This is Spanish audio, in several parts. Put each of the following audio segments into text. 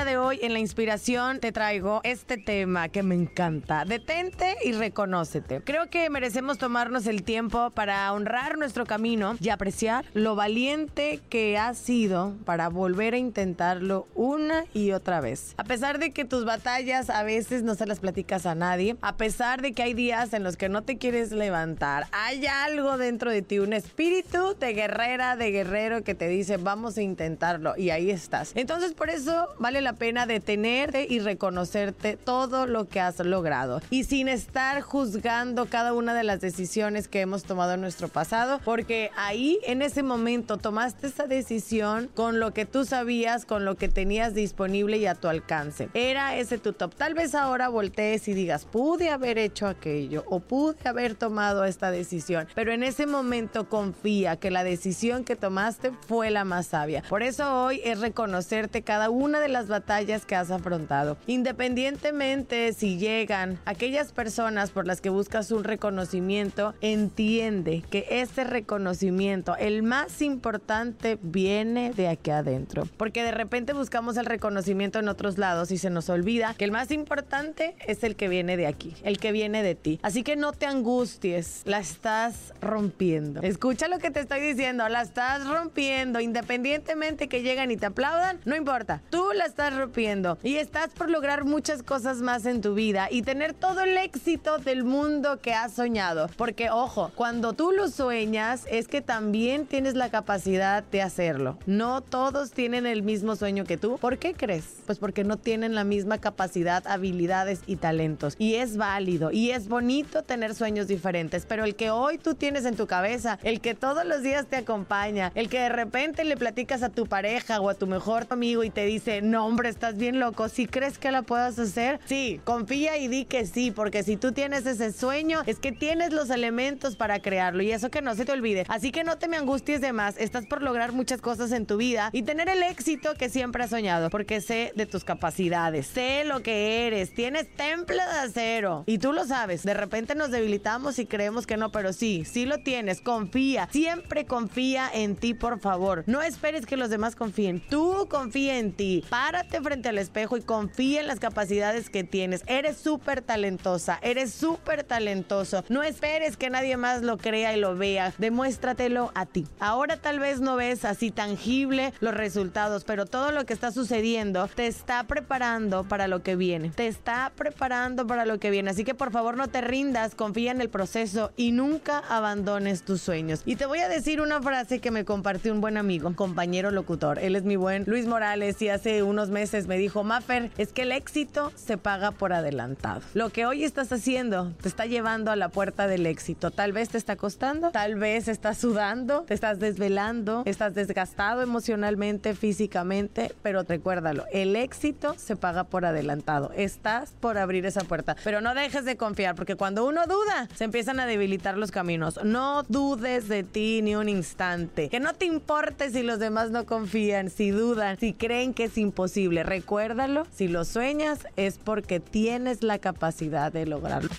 Día de hoy en la inspiración te traigo este tema que me encanta. Detente y reconócete. Creo que merecemos tomarnos el tiempo para honrar nuestro camino y apreciar lo valiente que has sido para volver a intentarlo una y otra vez. A pesar de que tus batallas a veces no se las platicas a nadie, a pesar de que hay días en los que no te quieres levantar, hay algo dentro de ti, un espíritu de guerrera, de guerrero que te dice vamos a intentarlo y ahí estás. Entonces por eso vale la pena detenerte y reconocerte todo lo que has logrado. Y sin estar juzgando cada una de las decisiones que hemos tomado en nuestro pasado, porque ahí en ese momento tomaste esa decisión con lo que tú sabías, con lo que tenías disponible y a tu alcance. Era ese tu top. Tal vez ahora voltees y digas, pude haber hecho aquello o pude haber tomado esta decisión, pero en ese momento confía que la decisión que tomaste fue la más sabia. Por eso hoy es reconocerte cada una de las batallas que has afrontado. Independientemente si llegan aquellas personas por las que buscas un reconocimiento, entiende que este reconocimiento, el más importante, viene de aquí adentro. Porque de repente buscamos el reconocimiento en otros lados y se nos olvida que el más importante es el que viene de aquí, el que viene de ti. Así que no te angusties, la estás rompiendo. Escucha lo que te estoy diciendo, la estás rompiendo. Independientemente que lleguen y te aplaudan, no importa. Tú la estás rompiendo y estás por lograr muchas cosas más en tu vida y tener todo el éxito del mundo que has soñado. Porque ojo, cuando tú lo sueñas es que también tienes la capacidad de hacerlo. No todos tienen el mismo sueño que tú. ¿Por qué crees? Pues porque no tienen la misma capacidad, habilidades y talentos. Y es válido y es bonito tener sueños diferentes, pero el que hoy tú tienes en tu cabeza, el que todos los días te acompaña, el que de repente le platicas a tu pareja o a tu mejor amigo y te dice, no hombre, estás bien loco, si crees que la puedas hacer, sí, confía y di que sí, porque si tú tienes ese sueño, es que tienes los elementos para crearlo y eso que no se te olvide. Así que no te me angusties de más, estás por lograr muchas cosas en tu vida y tener el éxito que siempre has soñado, porque sé de tus capacidades, sé lo que eres, tienes temple de acero y tú lo sabes. De repente nos debilitamos y creemos que no, pero sí, sí lo tienes, confía, siempre confía en ti, por favor. No esperes que los demás confíen, tú confía en ti párate frente al espejo y confía en las capacidades que tienes. Eres súper talentosa, eres súper talentoso. No esperes que nadie más lo crea y lo vea. Demuéstratelo a ti. Ahora tal vez no ves así tangible los resultados, pero todo lo que está sucediendo te está preparando para lo que viene. Te está preparando para lo que viene. Así que por favor no te rindas, confía en el proceso y nunca abandones tus sueños. Y te voy a decir una frase que me compartió un buen amigo, compañero locutor. Él es mi buen Luis Morales y hace unos meses me dijo, Maffer, es que el éxito se paga por adelantado. Lo que hoy estás haciendo te está llevando a la puerta del éxito. Tal vez te está costando, tal vez estás sudando, te estás desvelando, estás desgastado emocionalmente, físicamente, pero recuérdalo, el éxito se paga por adelantado. Estás por abrir esa puerta, pero no dejes de confiar, porque cuando uno duda, se empiezan a debilitar los caminos. No dudes de ti ni un instante. Que no te importe si los demás no confían, si dudan, si creen que es imposible. Recuérdalo, si lo sueñas es porque tienes la capacidad de lograrlo.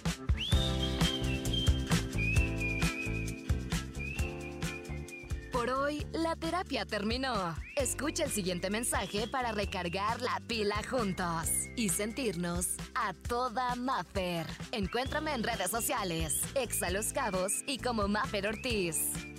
Por hoy, la terapia terminó. Escucha el siguiente mensaje para recargar la pila juntos y sentirnos a toda Maffer. Encuéntrame en redes sociales, Exa Los Cabos y como Maffer Ortiz.